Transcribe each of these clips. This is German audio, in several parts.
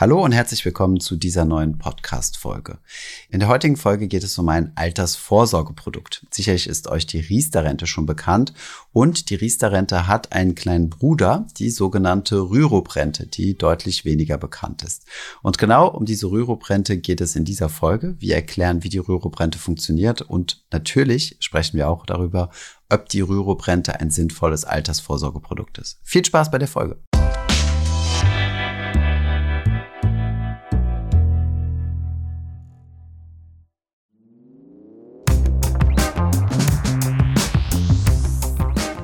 Hallo und herzlich willkommen zu dieser neuen Podcast-Folge. In der heutigen Folge geht es um ein Altersvorsorgeprodukt. Sicherlich ist euch die Riester-Rente schon bekannt und die Riester-Rente hat einen kleinen Bruder, die sogenannte Rürup-Rente, die deutlich weniger bekannt ist. Und genau um diese Rürup-Rente geht es in dieser Folge. Wir erklären, wie die Rürup-Rente funktioniert und natürlich sprechen wir auch darüber, ob die Rürup-Rente ein sinnvolles Altersvorsorgeprodukt ist. Viel Spaß bei der Folge.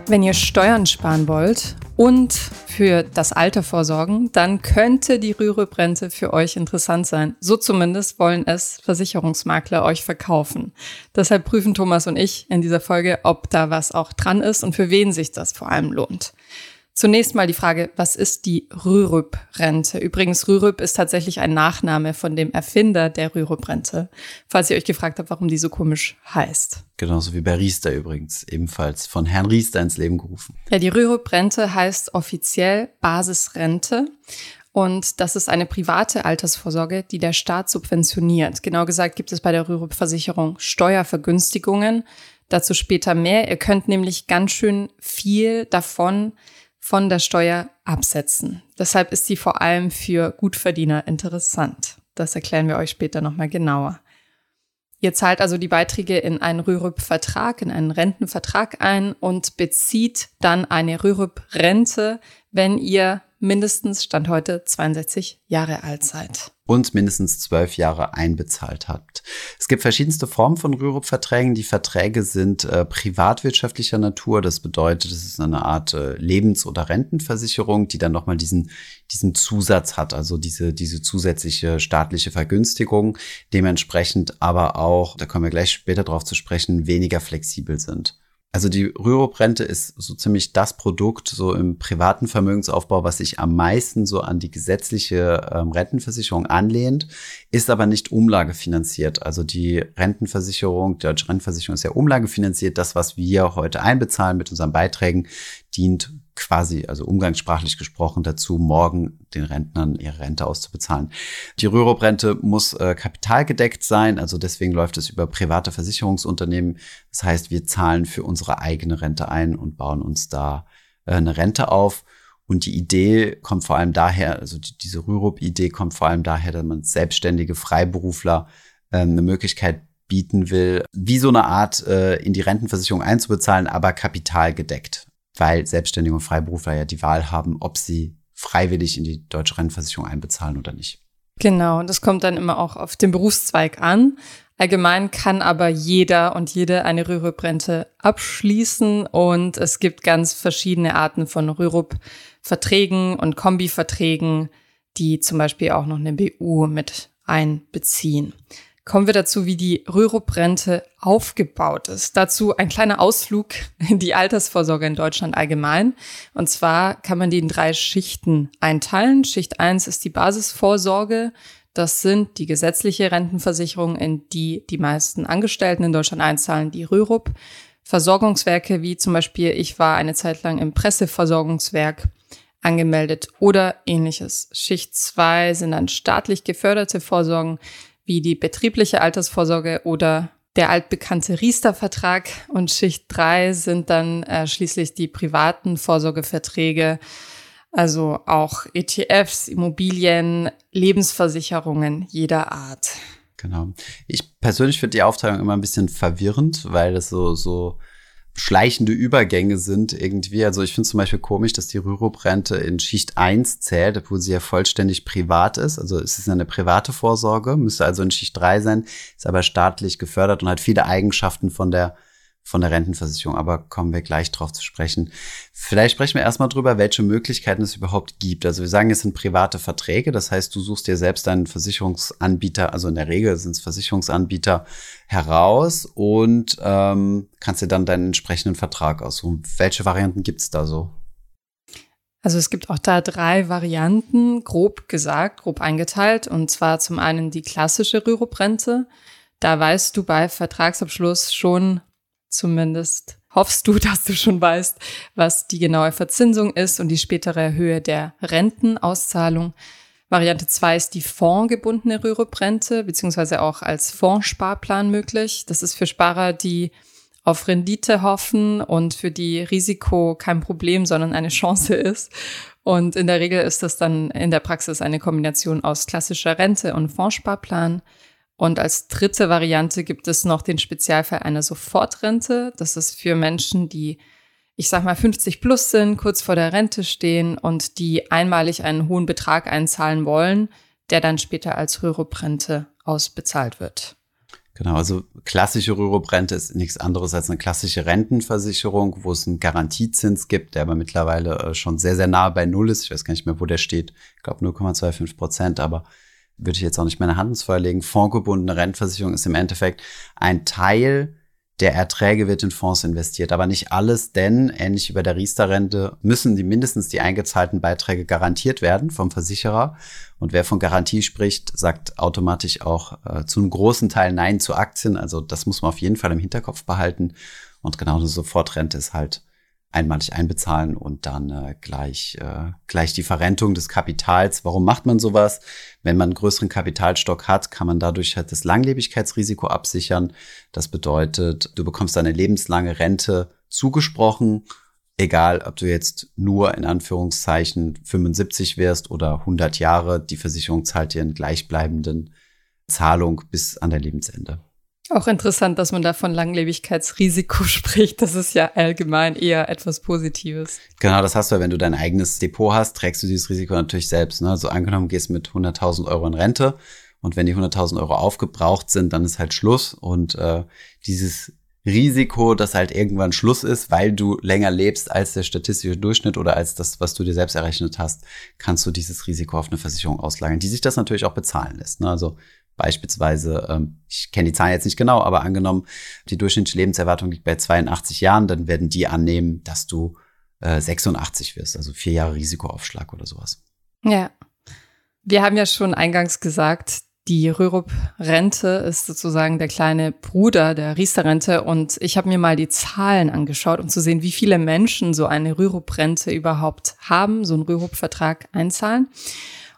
Wenn ihr Steuern sparen wollt und für das Alter vorsorgen, dann könnte die Rürup-Rente für euch interessant sein. So zumindest wollen es Versicherungsmakler euch verkaufen. Deshalb prüfen Thomas und ich in dieser Folge, ob da was auch dran ist und für wen sich das vor allem lohnt. Zunächst mal die Frage, was ist die Rürup-Rente? Übrigens, Rürup ist tatsächlich ein Nachname von dem Erfinder der Rürup-Rente, falls ihr euch gefragt habt, warum die so komisch heißt. Genauso wie bei Riester übrigens, ebenfalls von Herrn Riester ins Leben gerufen. Ja, die Rürup-Rente heißt offiziell Basisrente. Und das ist eine private Altersvorsorge, die der Staat subventioniert. Genau gesagt gibt es bei der Rürup-Versicherung Steuervergünstigungen. Dazu später mehr. Ihr könnt nämlich ganz schön viel davon von der Steuer absetzen. Deshalb ist sie vor allem für Gutverdiener interessant. Das erklären wir euch später nochmal genauer. Ihr zahlt also die Beiträge in einen Rürup-Vertrag, in einen Rentenvertrag ein und bezieht dann eine Rürup-Rente, wenn ihr mindestens Stand heute 62 Jahre alt seid und mindestens zwölf Jahre einbezahlt habt. Es gibt verschiedenste Formen von Rürup-Verträgen. Die Verträge sind äh, privatwirtschaftlicher Natur. Das bedeutet, es ist eine Art äh, Lebens- oder Rentenversicherung, die dann nochmal diesen, diesen Zusatz hat, also diese, diese zusätzliche staatliche Vergünstigung, dementsprechend aber auch, da kommen wir gleich später drauf zu sprechen, weniger flexibel sind. Also die Rürup-Rente ist so ziemlich das Produkt so im privaten Vermögensaufbau, was sich am meisten so an die gesetzliche ähm, Rentenversicherung anlehnt, ist aber nicht umlagefinanziert. Also die Rentenversicherung, die deutsche Rentenversicherung ist ja umlagefinanziert. Das, was wir heute einbezahlen mit unseren Beiträgen, dient quasi, also umgangssprachlich gesprochen, dazu, morgen den Rentnern ihre Rente auszubezahlen. Die Rürup-Rente muss äh, kapitalgedeckt sein, also deswegen läuft es über private Versicherungsunternehmen. Das heißt, wir zahlen für unsere eigene Rente ein und bauen uns da äh, eine Rente auf. Und die Idee kommt vor allem daher, also die, diese Rürup-Idee kommt vor allem daher, dass man selbstständige Freiberufler äh, eine Möglichkeit bieten will, wie so eine Art äh, in die Rentenversicherung einzubezahlen, aber kapitalgedeckt weil Selbstständige und Freiberufler ja die Wahl haben, ob sie freiwillig in die deutsche Rentenversicherung einbezahlen oder nicht. Genau, das kommt dann immer auch auf den Berufszweig an. Allgemein kann aber jeder und jede eine Rürup-Rente abschließen und es gibt ganz verschiedene Arten von Rürup-Verträgen und Kombi-Verträgen, die zum Beispiel auch noch eine BU mit einbeziehen kommen wir dazu, wie die Rürup-Rente aufgebaut ist. Dazu ein kleiner Ausflug in die Altersvorsorge in Deutschland allgemein. Und zwar kann man die in drei Schichten einteilen. Schicht eins ist die Basisvorsorge. Das sind die gesetzliche Rentenversicherung, in die die meisten Angestellten in Deutschland einzahlen, die Rürup. Versorgungswerke wie zum Beispiel, ich war eine Zeit lang im Presseversorgungswerk angemeldet oder ähnliches. Schicht zwei sind dann staatlich geförderte Vorsorgen wie die betriebliche Altersvorsorge oder der altbekannte Riester-Vertrag. Und Schicht 3 sind dann äh, schließlich die privaten Vorsorgeverträge, also auch ETFs, Immobilien, Lebensversicherungen jeder Art. Genau. Ich persönlich finde die Aufteilung immer ein bisschen verwirrend, weil das so, so schleichende Übergänge sind irgendwie. Also ich finde zum Beispiel komisch, dass die Rürup-Rente in Schicht 1 zählt, obwohl sie ja vollständig privat ist. Also es ist eine private Vorsorge, müsste also in Schicht 3 sein, ist aber staatlich gefördert und hat viele Eigenschaften von der von der Rentenversicherung, aber kommen wir gleich drauf zu sprechen. Vielleicht sprechen wir erstmal drüber, welche Möglichkeiten es überhaupt gibt. Also wir sagen, es sind private Verträge, das heißt, du suchst dir selbst einen Versicherungsanbieter, also in der Regel sind es Versicherungsanbieter, heraus und ähm, kannst dir dann deinen entsprechenden Vertrag aussuchen. Welche Varianten gibt es da so? Also es gibt auch da drei Varianten, grob gesagt, grob eingeteilt. Und zwar zum einen die klassische Rürup-Rente. Da weißt du bei Vertragsabschluss schon, zumindest hoffst du, dass du schon weißt, was die genaue Verzinsung ist und die spätere Höhe der Rentenauszahlung. Variante 2 ist die fondgebundene Rürup-Rente, beziehungsweise auch als Fondssparplan möglich. Das ist für Sparer, die auf Rendite hoffen und für die Risiko kein Problem, sondern eine Chance ist. Und in der Regel ist das dann in der Praxis eine Kombination aus klassischer Rente und Fondssparplan. Und als dritte Variante gibt es noch den Spezialfall einer Sofortrente. Das ist für Menschen, die, ich sag mal, 50 plus sind, kurz vor der Rente stehen und die einmalig einen hohen Betrag einzahlen wollen, der dann später als Rürup-Rente ausbezahlt wird. Genau, also klassische Rürup-Rente ist nichts anderes als eine klassische Rentenversicherung, wo es einen Garantiezins gibt, der aber mittlerweile äh, schon sehr, sehr nahe bei Null ist. Ich weiß gar nicht mehr, wo der steht. Ich glaube 0,25 Prozent, aber würde ich jetzt auch nicht meine Hand ins Feuer legen. Fondsgebundene Rentenversicherung ist im Endeffekt ein Teil der Erträge wird in Fonds investiert, aber nicht alles, denn ähnlich wie bei der Riester-Rente müssen die mindestens die eingezahlten Beiträge garantiert werden vom Versicherer. Und wer von Garantie spricht, sagt automatisch auch äh, zu einem großen Teil Nein zu Aktien. Also das muss man auf jeden Fall im Hinterkopf behalten. Und genau eine Sofortrente ist halt einmalig einbezahlen und dann äh, gleich, äh, gleich die Verrentung des Kapitals. Warum macht man sowas? Wenn man einen größeren Kapitalstock hat, kann man dadurch halt das Langlebigkeitsrisiko absichern. Das bedeutet, du bekommst eine lebenslange Rente zugesprochen, egal ob du jetzt nur in Anführungszeichen 75 wirst oder 100 Jahre. Die Versicherung zahlt dir einen gleichbleibenden Zahlung bis an der Lebensende. Auch interessant, dass man da von Langlebigkeitsrisiko spricht. Das ist ja allgemein eher etwas Positives. Genau, das hast du, wenn du dein eigenes Depot hast, trägst du dieses Risiko natürlich selbst. Ne? So angenommen, gehst mit 100.000 Euro in Rente und wenn die 100.000 Euro aufgebraucht sind, dann ist halt Schluss und äh, dieses Risiko, dass halt irgendwann Schluss ist, weil du länger lebst als der statistische Durchschnitt oder als das, was du dir selbst errechnet hast, kannst du dieses Risiko auf eine Versicherung auslagern, die sich das natürlich auch bezahlen lässt. Ne? Also Beispielsweise, ähm, ich kenne die Zahlen jetzt nicht genau, aber angenommen, die durchschnittliche Lebenserwartung liegt bei 82 Jahren, dann werden die annehmen, dass du äh, 86 wirst, also vier Jahre Risikoaufschlag oder sowas. Ja. Wir haben ja schon eingangs gesagt, die Rürup-Rente ist sozusagen der kleine Bruder der Riester-Rente und ich habe mir mal die Zahlen angeschaut, um zu sehen, wie viele Menschen so eine Rürup-Rente überhaupt haben, so einen Rürup-Vertrag einzahlen.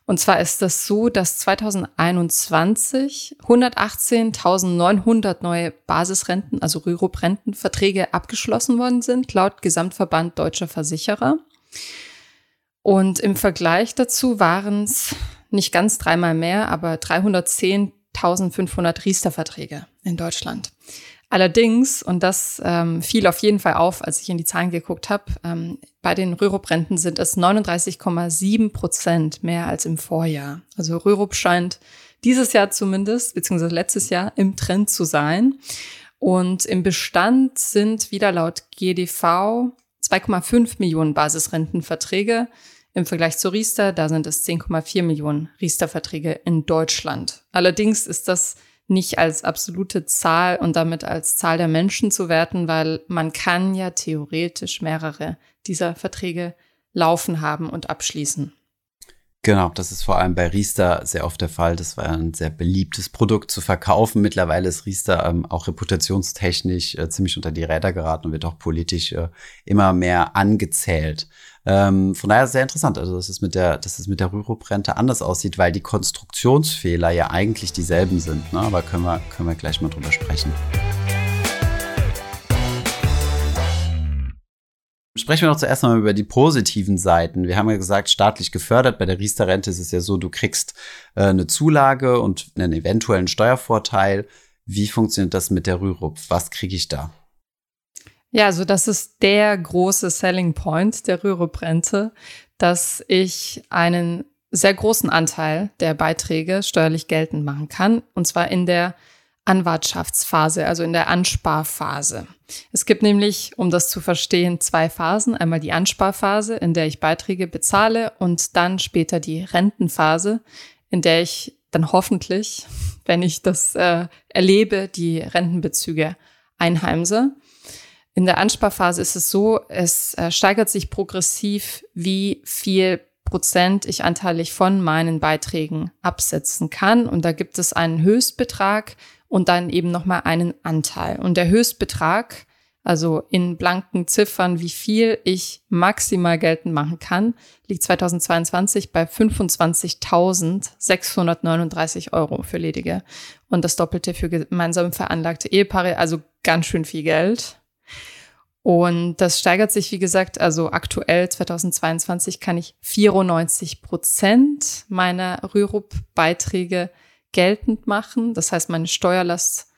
Und zwar ist das so, dass 2021 118.900 neue Basisrenten, also Rürup-Rentenverträge abgeschlossen worden sind, laut Gesamtverband Deutscher Versicherer. Und im Vergleich dazu waren es nicht ganz dreimal mehr, aber 310.500 Riester-Verträge in Deutschland. Allerdings, und das ähm, fiel auf jeden Fall auf, als ich in die Zahlen geguckt habe, ähm, bei den Rürup-Renten sind es 39,7 Prozent mehr als im Vorjahr. Also Rürup scheint dieses Jahr zumindest, beziehungsweise letztes Jahr, im Trend zu sein. Und im Bestand sind wieder laut GDV 2,5 Millionen Basisrentenverträge. Im Vergleich zu Riester, da sind es 10,4 Millionen Riester-Verträge in Deutschland. Allerdings ist das nicht als absolute Zahl und damit als Zahl der Menschen zu werten, weil man kann ja theoretisch mehrere dieser Verträge laufen haben und abschließen. Genau, das ist vor allem bei Riester sehr oft der Fall. Das war ein sehr beliebtes Produkt zu verkaufen. Mittlerweile ist Riester ähm, auch reputationstechnisch äh, ziemlich unter die Räder geraten und wird auch politisch äh, immer mehr angezählt. Ähm, von daher sehr interessant, also dass es mit der, dass es mit der Rürup-Rente anders aussieht, weil die Konstruktionsfehler ja eigentlich dieselben sind. Ne? Aber können wir, können wir gleich mal drüber sprechen. Sprechen wir noch zuerst mal über die positiven Seiten. Wir haben ja gesagt, staatlich gefördert. Bei der Riester-Rente ist es ja so, du kriegst äh, eine Zulage und einen eventuellen Steuervorteil. Wie funktioniert das mit der Rürup? Was kriege ich da? Ja, also das ist der große Selling Point der Rürup-Rente, dass ich einen sehr großen Anteil der Beiträge steuerlich geltend machen kann. Und zwar in der Anwartschaftsphase, also in der Ansparphase. Es gibt nämlich, um das zu verstehen, zwei Phasen. Einmal die Ansparphase, in der ich Beiträge bezahle und dann später die Rentenphase, in der ich dann hoffentlich, wenn ich das äh, erlebe, die Rentenbezüge einheimse. In der Ansparphase ist es so, es äh, steigert sich progressiv, wie viel Prozent ich anteilig von meinen Beiträgen absetzen kann. Und da gibt es einen Höchstbetrag und dann eben nochmal einen Anteil. Und der Höchstbetrag, also in blanken Ziffern, wie viel ich maximal geltend machen kann, liegt 2022 bei 25.639 Euro für Ledige und das Doppelte für gemeinsam veranlagte Ehepaare, also ganz schön viel Geld. Und das steigert sich, wie gesagt, also aktuell 2022 kann ich 94 Prozent meiner Rürup-Beiträge geltend machen. Das heißt, meine Steuerlast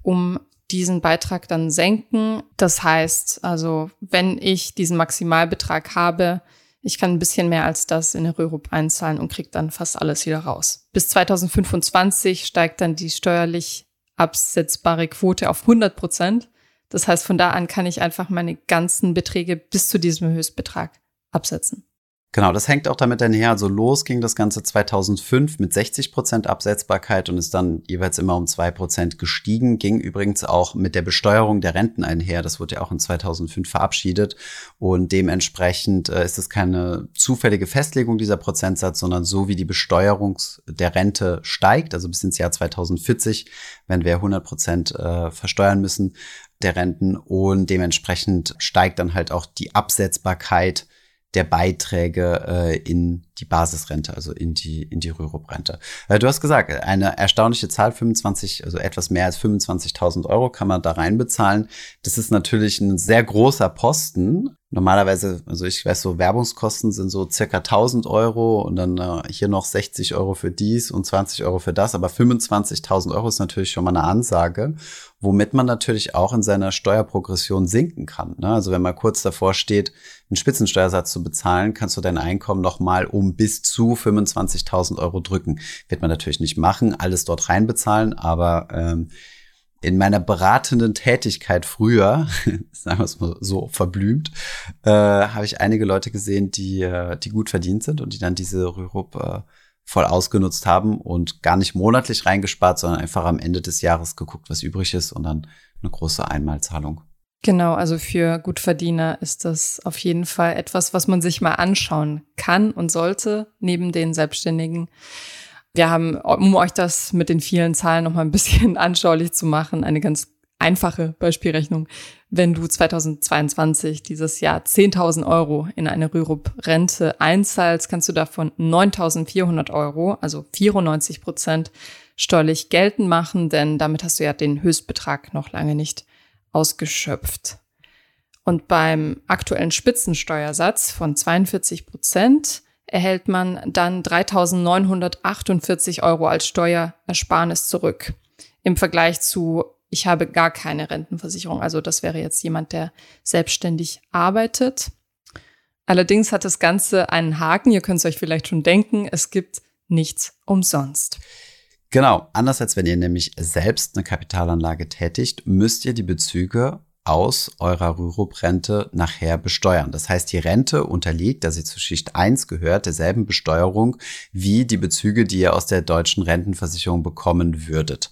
um diesen Beitrag dann senken. Das heißt, also wenn ich diesen Maximalbetrag habe, ich kann ein bisschen mehr als das in der Rürup einzahlen und kriege dann fast alles wieder raus. Bis 2025 steigt dann die steuerlich absetzbare Quote auf 100 Prozent. Das heißt, von da an kann ich einfach meine ganzen Beträge bis zu diesem Höchstbetrag absetzen. Genau, das hängt auch damit einher. Also los ging das Ganze 2005 mit 60 Prozent Absetzbarkeit und ist dann jeweils immer um zwei Prozent gestiegen. Ging übrigens auch mit der Besteuerung der Renten einher. Das wurde ja auch in 2005 verabschiedet und dementsprechend äh, ist es keine zufällige Festlegung dieser Prozentsatz, sondern so wie die Besteuerung der Rente steigt, also bis ins Jahr 2040, wenn wir 100 Prozent äh, versteuern müssen der Renten und dementsprechend steigt dann halt auch die Absetzbarkeit der Beiträge äh, in die Basisrente, also in die, in die Rürup-Rente. Du hast gesagt, eine erstaunliche Zahl, 25, also etwas mehr als 25.000 Euro kann man da reinbezahlen. Das ist natürlich ein sehr großer Posten. Normalerweise, also ich weiß so, Werbungskosten sind so circa 1000 Euro und dann äh, hier noch 60 Euro für dies und 20 Euro für das, aber 25.000 Euro ist natürlich schon mal eine Ansage womit man natürlich auch in seiner Steuerprogression sinken kann. Ne? Also wenn man kurz davor steht, einen Spitzensteuersatz zu bezahlen, kannst du dein Einkommen nochmal um bis zu 25.000 Euro drücken. Wird man natürlich nicht machen, alles dort reinbezahlen, aber ähm, in meiner beratenden Tätigkeit früher, sagen wir es mal so verblümt, äh, habe ich einige Leute gesehen, die, äh, die gut verdient sind und die dann diese Rürup äh, voll ausgenutzt haben und gar nicht monatlich reingespart, sondern einfach am Ende des Jahres geguckt, was übrig ist und dann eine große Einmalzahlung. Genau, also für Gutverdiener ist das auf jeden Fall etwas, was man sich mal anschauen kann und sollte, neben den Selbstständigen. Wir haben, um euch das mit den vielen Zahlen noch mal ein bisschen anschaulich zu machen, eine ganz einfache Beispielrechnung. Wenn du 2022 dieses Jahr 10.000 Euro in eine Rürup-Rente einzahlst, kannst du davon 9.400 Euro, also 94 Prozent, steuerlich geltend machen, denn damit hast du ja den Höchstbetrag noch lange nicht ausgeschöpft. Und beim aktuellen Spitzensteuersatz von 42 Prozent erhält man dann 3.948 Euro als Steuerersparnis zurück. Im Vergleich zu ich habe gar keine Rentenversicherung. Also das wäre jetzt jemand, der selbstständig arbeitet. Allerdings hat das Ganze einen Haken. Ihr könnt es euch vielleicht schon denken. Es gibt nichts umsonst. Genau. Anders als wenn ihr nämlich selbst eine Kapitalanlage tätigt, müsst ihr die Bezüge aus eurer Rürup-Rente nachher besteuern. Das heißt, die Rente unterliegt, da sie zu Schicht 1 gehört, derselben Besteuerung wie die Bezüge, die ihr aus der deutschen Rentenversicherung bekommen würdet.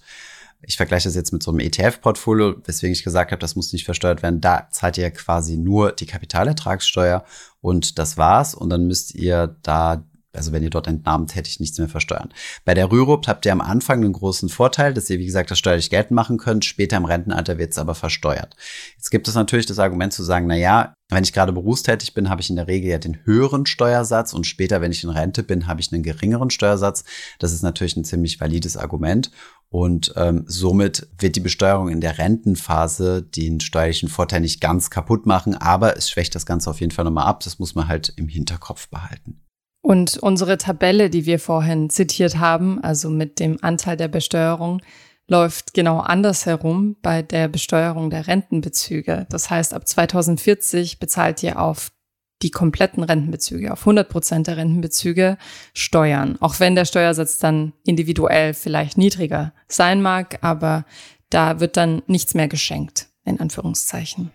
Ich vergleiche das jetzt mit so einem ETF-Portfolio, weswegen ich gesagt habe, das muss nicht versteuert werden. Da zahlt ihr quasi nur die Kapitalertragssteuer und das war's. Und dann müsst ihr da also wenn ihr dort entnahmen tätigt, nichts mehr versteuern. Bei der Rürup habt ihr am Anfang einen großen Vorteil, dass ihr, wie gesagt, das steuerlich geltend machen könnt. Später im Rentenalter wird es aber versteuert. Jetzt gibt es natürlich das Argument zu sagen, na ja, wenn ich gerade berufstätig bin, habe ich in der Regel ja den höheren Steuersatz und später, wenn ich in Rente bin, habe ich einen geringeren Steuersatz. Das ist natürlich ein ziemlich valides Argument. Und ähm, somit wird die Besteuerung in der Rentenphase den steuerlichen Vorteil nicht ganz kaputt machen, aber es schwächt das Ganze auf jeden Fall nochmal ab. Das muss man halt im Hinterkopf behalten. Und unsere Tabelle, die wir vorhin zitiert haben, also mit dem Anteil der Besteuerung, läuft genau andersherum bei der Besteuerung der Rentenbezüge. Das heißt, ab 2040 bezahlt ihr auf die kompletten Rentenbezüge, auf 100 Prozent der Rentenbezüge Steuern. Auch wenn der Steuersatz dann individuell vielleicht niedriger sein mag, aber da wird dann nichts mehr geschenkt, in Anführungszeichen.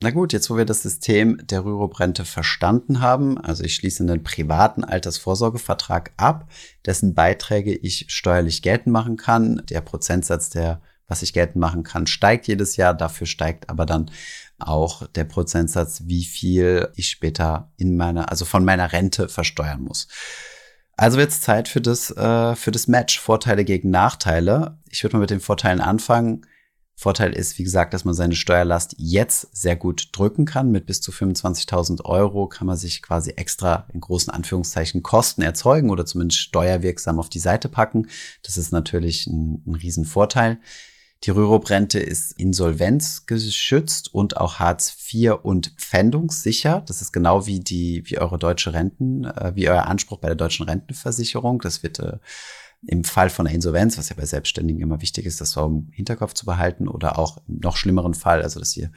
Na gut, jetzt wo wir das System der Rürup-Rente verstanden haben, also ich schließe einen privaten Altersvorsorgevertrag ab, dessen Beiträge ich steuerlich geltend machen kann. Der Prozentsatz, der was ich geltend machen kann, steigt jedes Jahr. Dafür steigt aber dann auch der Prozentsatz, wie viel ich später in meiner, also von meiner Rente versteuern muss. Also wird es Zeit für das, äh, für das Match. Vorteile gegen Nachteile. Ich würde mal mit den Vorteilen anfangen. Vorteil ist, wie gesagt, dass man seine Steuerlast jetzt sehr gut drücken kann. Mit bis zu 25.000 Euro kann man sich quasi extra in großen Anführungszeichen Kosten erzeugen oder zumindest steuerwirksam auf die Seite packen. Das ist natürlich ein, ein Riesenvorteil. Die Rürup-Rente ist insolvenzgeschützt und auch Hartz IV und pfändungssicher. Das ist genau wie die, wie eure deutsche Renten, äh, wie euer Anspruch bei der deutschen Rentenversicherung. Das wird äh, im Fall von einer Insolvenz, was ja bei Selbstständigen immer wichtig ist, das so im Hinterkopf zu behalten oder auch im noch schlimmeren Fall, also dass ihr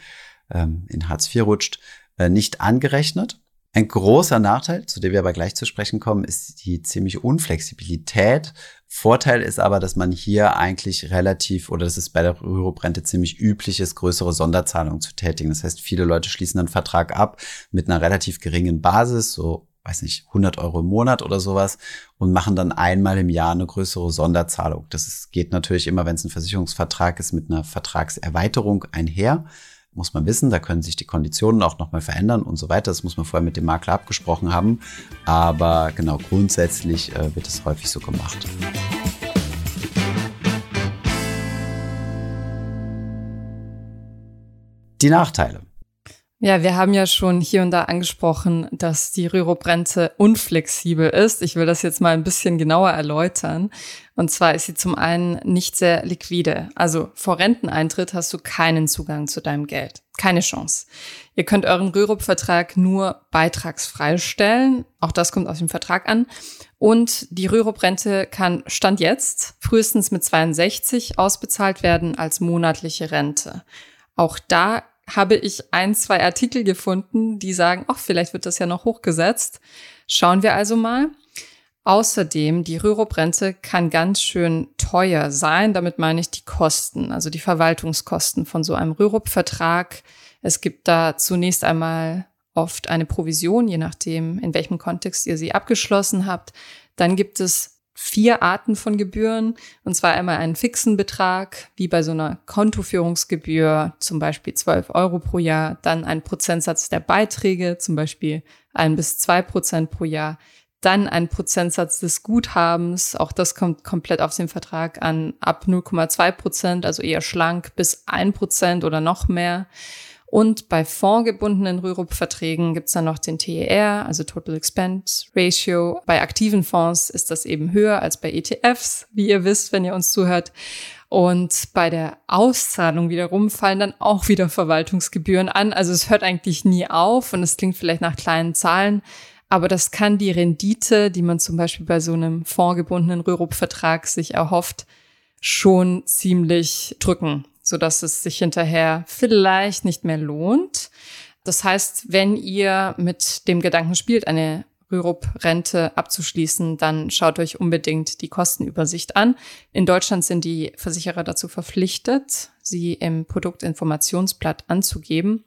ähm, in Hartz IV rutscht, äh, nicht angerechnet. Ein großer Nachteil, zu dem wir aber gleich zu sprechen kommen, ist die ziemliche Unflexibilität. Vorteil ist aber, dass man hier eigentlich relativ, oder dass es bei der Rürup-Rente ziemlich üblich ist, größere Sonderzahlungen zu tätigen. Das heißt, viele Leute schließen einen Vertrag ab mit einer relativ geringen Basis, so weiß nicht, 100 Euro im Monat oder sowas und machen dann einmal im Jahr eine größere Sonderzahlung. Das ist, geht natürlich immer, wenn es ein Versicherungsvertrag ist, mit einer Vertragserweiterung einher. Muss man wissen, da können sich die Konditionen auch nochmal verändern und so weiter. Das muss man vorher mit dem Makler abgesprochen haben. Aber genau, grundsätzlich äh, wird es häufig so gemacht. Die Nachteile. Ja, wir haben ja schon hier und da angesprochen, dass die Rürup-Rente unflexibel ist. Ich will das jetzt mal ein bisschen genauer erläutern. Und zwar ist sie zum einen nicht sehr liquide. Also vor Renteneintritt hast du keinen Zugang zu deinem Geld. Keine Chance. Ihr könnt euren Rürup-Vertrag nur beitragsfrei stellen. Auch das kommt aus dem Vertrag an. Und die Rürup-Rente kann Stand jetzt frühestens mit 62 ausbezahlt werden als monatliche Rente. Auch da habe ich ein, zwei Artikel gefunden, die sagen, ach, vielleicht wird das ja noch hochgesetzt. Schauen wir also mal. Außerdem, die Rürup-Rente kann ganz schön teuer sein. Damit meine ich die Kosten, also die Verwaltungskosten von so einem Rürup-Vertrag. Es gibt da zunächst einmal oft eine Provision, je nachdem, in welchem Kontext ihr sie abgeschlossen habt. Dann gibt es vier Arten von Gebühren. Und zwar einmal einen fixen Betrag, wie bei so einer Kontoführungsgebühr, zum Beispiel 12 Euro pro Jahr. Dann ein Prozentsatz der Beiträge, zum Beispiel ein bis zwei Prozent pro Jahr. Dann ein Prozentsatz des Guthabens, auch das kommt komplett auf den Vertrag an, ab 0,2 Prozent, also eher schlank, bis ein Prozent oder noch mehr. Und bei fondgebundenen Rürup-Verträgen gibt's dann noch den TER, also Total Expense Ratio. Bei aktiven Fonds ist das eben höher als bei ETFs, wie ihr wisst, wenn ihr uns zuhört. Und bei der Auszahlung wiederum fallen dann auch wieder Verwaltungsgebühren an. Also es hört eigentlich nie auf und es klingt vielleicht nach kleinen Zahlen, aber das kann die Rendite, die man zum Beispiel bei so einem fondgebundenen Rürup-Vertrag sich erhofft, schon ziemlich drücken so dass es sich hinterher vielleicht nicht mehr lohnt. Das heißt, wenn ihr mit dem Gedanken spielt, eine Rürup-Rente abzuschließen, dann schaut euch unbedingt die Kostenübersicht an. In Deutschland sind die Versicherer dazu verpflichtet, sie im Produktinformationsblatt anzugeben.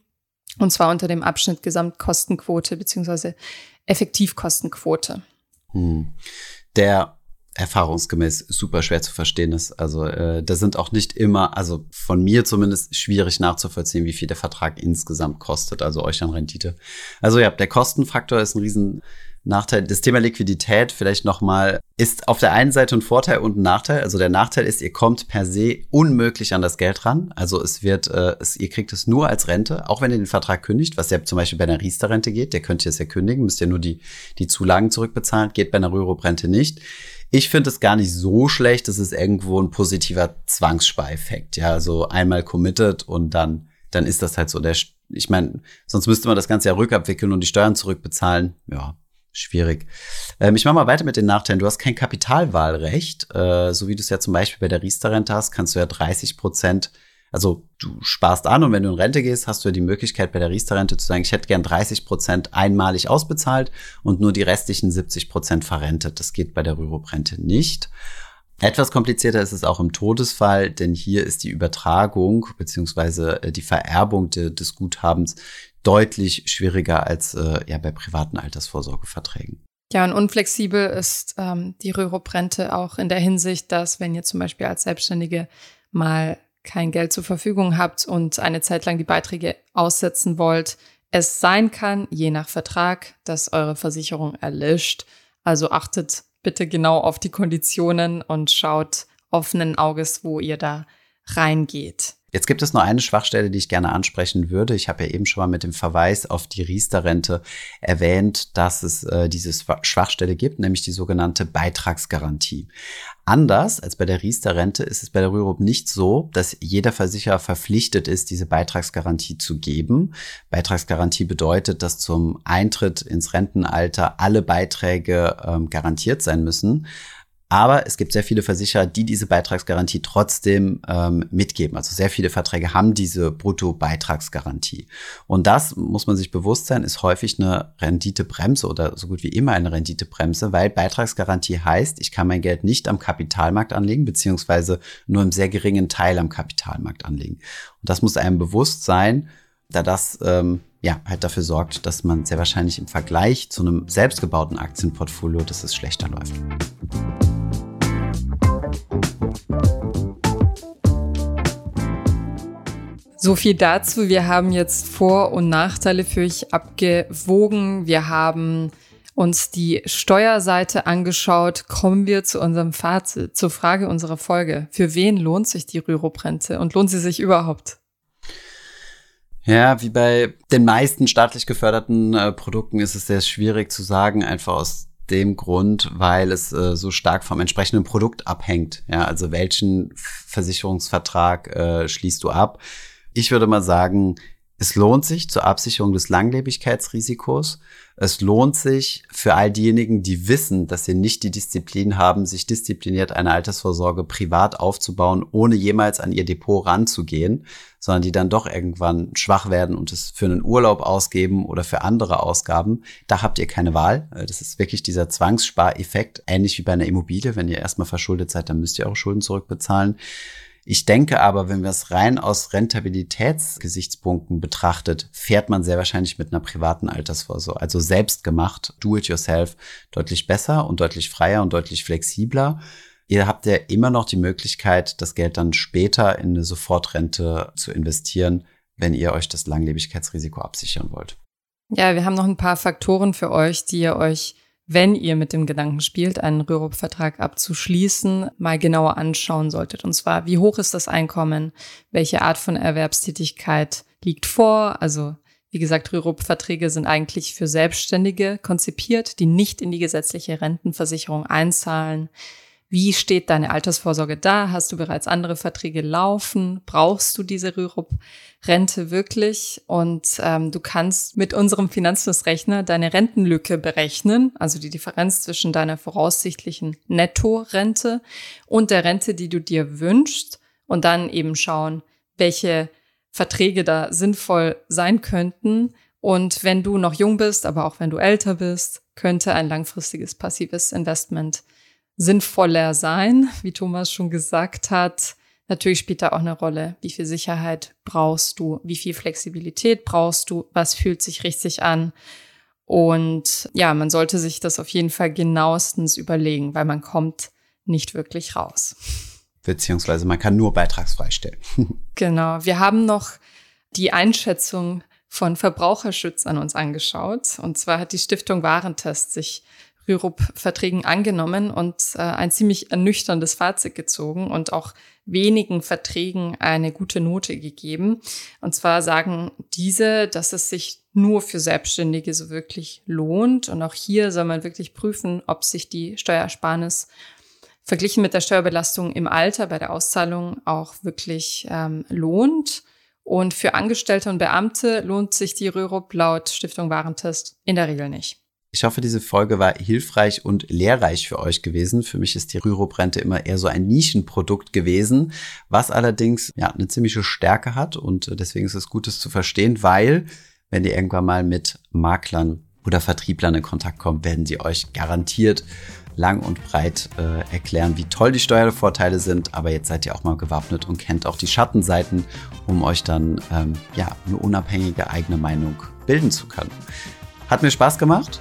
Und zwar unter dem Abschnitt Gesamtkostenquote beziehungsweise Effektivkostenquote. Hm. Der erfahrungsgemäß super schwer zu verstehen ist. Also äh, da sind auch nicht immer, also von mir zumindest schwierig nachzuvollziehen, wie viel der Vertrag insgesamt kostet, also euch an Rendite. Also ja, der Kostenfaktor ist ein riesen Nachteil. Das Thema Liquidität vielleicht nochmal ist auf der einen Seite ein Vorteil und ein Nachteil. Also der Nachteil ist, ihr kommt per se unmöglich an das Geld ran. Also es wird, äh, es, ihr kriegt es nur als Rente, auch wenn ihr den Vertrag kündigt, was ja zum Beispiel bei einer Riester-Rente geht. Der könnt ihr es ja kündigen, müsst ihr nur die, die Zulagen zurückbezahlen, geht bei einer Rürup-Rente nicht. Ich finde es gar nicht so schlecht. Es ist irgendwo ein positiver Zwangsspareffekt. Ja, so einmal committed und dann, dann ist das halt so der, ich meine, sonst müsste man das Ganze ja rückabwickeln und die Steuern zurückbezahlen. Ja, schwierig. Ähm, ich mache mal weiter mit den Nachteilen. Du hast kein Kapitalwahlrecht. Äh, so wie du es ja zum Beispiel bei der Riester-Rente hast, kannst du ja 30 Prozent also du sparst an und wenn du in Rente gehst, hast du ja die Möglichkeit bei der Riester-Rente zu sagen, ich hätte gern 30 Prozent einmalig ausbezahlt und nur die restlichen 70 Prozent verrentet. Das geht bei der Rürup-Rente nicht. Etwas komplizierter ist es auch im Todesfall, denn hier ist die Übertragung beziehungsweise äh, die Vererbung de, des Guthabens deutlich schwieriger als äh, ja bei privaten Altersvorsorgeverträgen. Ja, und unflexibel ist ähm, die Rürup-Rente auch in der Hinsicht, dass wenn ihr zum Beispiel als Selbstständige mal kein Geld zur Verfügung habt und eine Zeit lang die Beiträge aussetzen wollt, es sein kann, je nach Vertrag, dass eure Versicherung erlischt. Also achtet bitte genau auf die Konditionen und schaut offenen Auges, wo ihr da reingeht. Jetzt gibt es noch eine Schwachstelle, die ich gerne ansprechen würde. Ich habe ja eben schon mal mit dem Verweis auf die Riester-Rente erwähnt, dass es äh, diese Schwachstelle gibt, nämlich die sogenannte Beitragsgarantie. Anders als bei der Riester-Rente ist es bei der Rürup nicht so, dass jeder Versicherer verpflichtet ist, diese Beitragsgarantie zu geben. Beitragsgarantie bedeutet, dass zum Eintritt ins Rentenalter alle Beiträge ähm, garantiert sein müssen. Aber es gibt sehr viele Versicherer, die diese Beitragsgarantie trotzdem ähm, mitgeben. Also sehr viele Verträge haben diese Brutto-Beitragsgarantie. Und das muss man sich bewusst sein, ist häufig eine Renditebremse oder so gut wie immer eine Renditebremse, weil Beitragsgarantie heißt, ich kann mein Geld nicht am Kapitalmarkt anlegen, beziehungsweise nur im sehr geringen Teil am Kapitalmarkt anlegen. Und das muss einem bewusst sein, da das ähm, ja halt dafür sorgt, dass man sehr wahrscheinlich im Vergleich zu einem selbstgebauten Aktienportfolio, dass es schlechter läuft. So viel dazu. Wir haben jetzt Vor- und Nachteile für euch abgewogen. Wir haben uns die Steuerseite angeschaut. Kommen wir zu unserem Fazit, zur Frage unserer Folge. Für wen lohnt sich die Rürup-Rente und lohnt sie sich überhaupt? Ja, wie bei den meisten staatlich geförderten äh, Produkten ist es sehr schwierig zu sagen, einfach aus dem Grund, weil es äh, so stark vom entsprechenden Produkt abhängt. Ja, also welchen Versicherungsvertrag äh, schließt du ab? Ich würde mal sagen, es lohnt sich zur Absicherung des Langlebigkeitsrisikos. Es lohnt sich für all diejenigen, die wissen, dass sie nicht die Disziplin haben, sich diszipliniert eine Altersvorsorge privat aufzubauen, ohne jemals an ihr Depot ranzugehen, sondern die dann doch irgendwann schwach werden und es für einen Urlaub ausgeben oder für andere Ausgaben. Da habt ihr keine Wahl. Das ist wirklich dieser Zwangsspareffekt, ähnlich wie bei einer Immobilie. Wenn ihr erstmal verschuldet seid, dann müsst ihr eure Schulden zurückbezahlen. Ich denke aber, wenn wir es rein aus Rentabilitätsgesichtspunkten betrachtet, fährt man sehr wahrscheinlich mit einer privaten Altersvorsorge, also selbst gemacht, do it yourself, deutlich besser und deutlich freier und deutlich flexibler. Ihr habt ja immer noch die Möglichkeit, das Geld dann später in eine Sofortrente zu investieren, wenn ihr euch das Langlebigkeitsrisiko absichern wollt. Ja, wir haben noch ein paar Faktoren für euch, die ihr euch wenn ihr mit dem Gedanken spielt, einen Rürup-Vertrag abzuschließen, mal genauer anschauen solltet. Und zwar, wie hoch ist das Einkommen? Welche Art von Erwerbstätigkeit liegt vor? Also, wie gesagt, Rürup-Verträge sind eigentlich für Selbstständige konzipiert, die nicht in die gesetzliche Rentenversicherung einzahlen. Wie steht deine Altersvorsorge da? Hast du bereits andere Verträge laufen? Brauchst du diese Rürup-Rente wirklich? Und ähm, du kannst mit unserem Finanzflussrechner deine Rentenlücke berechnen, also die Differenz zwischen deiner voraussichtlichen Nettorente und der Rente, die du dir wünschst, und dann eben schauen, welche Verträge da sinnvoll sein könnten. Und wenn du noch jung bist, aber auch wenn du älter bist, könnte ein langfristiges passives Investment sinnvoller sein, wie Thomas schon gesagt hat. Natürlich spielt da auch eine Rolle, wie viel Sicherheit brauchst du, wie viel Flexibilität brauchst du, was fühlt sich richtig an. Und ja, man sollte sich das auf jeden Fall genauestens überlegen, weil man kommt nicht wirklich raus. Beziehungsweise man kann nur beitragsfrei stellen. genau. Wir haben noch die Einschätzung von Verbraucherschutz an uns angeschaut. Und zwar hat die Stiftung Warentest sich Rürup-Verträgen angenommen und äh, ein ziemlich ernüchterndes Fazit gezogen und auch wenigen Verträgen eine gute Note gegeben. Und zwar sagen diese, dass es sich nur für Selbstständige so wirklich lohnt. Und auch hier soll man wirklich prüfen, ob sich die Steuersparnis verglichen mit der Steuerbelastung im Alter bei der Auszahlung auch wirklich ähm, lohnt. Und für Angestellte und Beamte lohnt sich die Rürup laut Stiftung Warentest in der Regel nicht. Ich hoffe, diese Folge war hilfreich und lehrreich für euch gewesen. Für mich ist die Rürup-Rente immer eher so ein Nischenprodukt gewesen, was allerdings ja eine ziemliche Stärke hat und deswegen ist es gut, es zu verstehen, weil wenn ihr irgendwann mal mit Maklern oder Vertrieblern in Kontakt kommt, werden sie euch garantiert lang und breit äh, erklären, wie toll die Steuervorteile sind. Aber jetzt seid ihr auch mal gewappnet und kennt auch die Schattenseiten, um euch dann ähm, ja eine unabhängige eigene Meinung bilden zu können. Hat mir Spaß gemacht.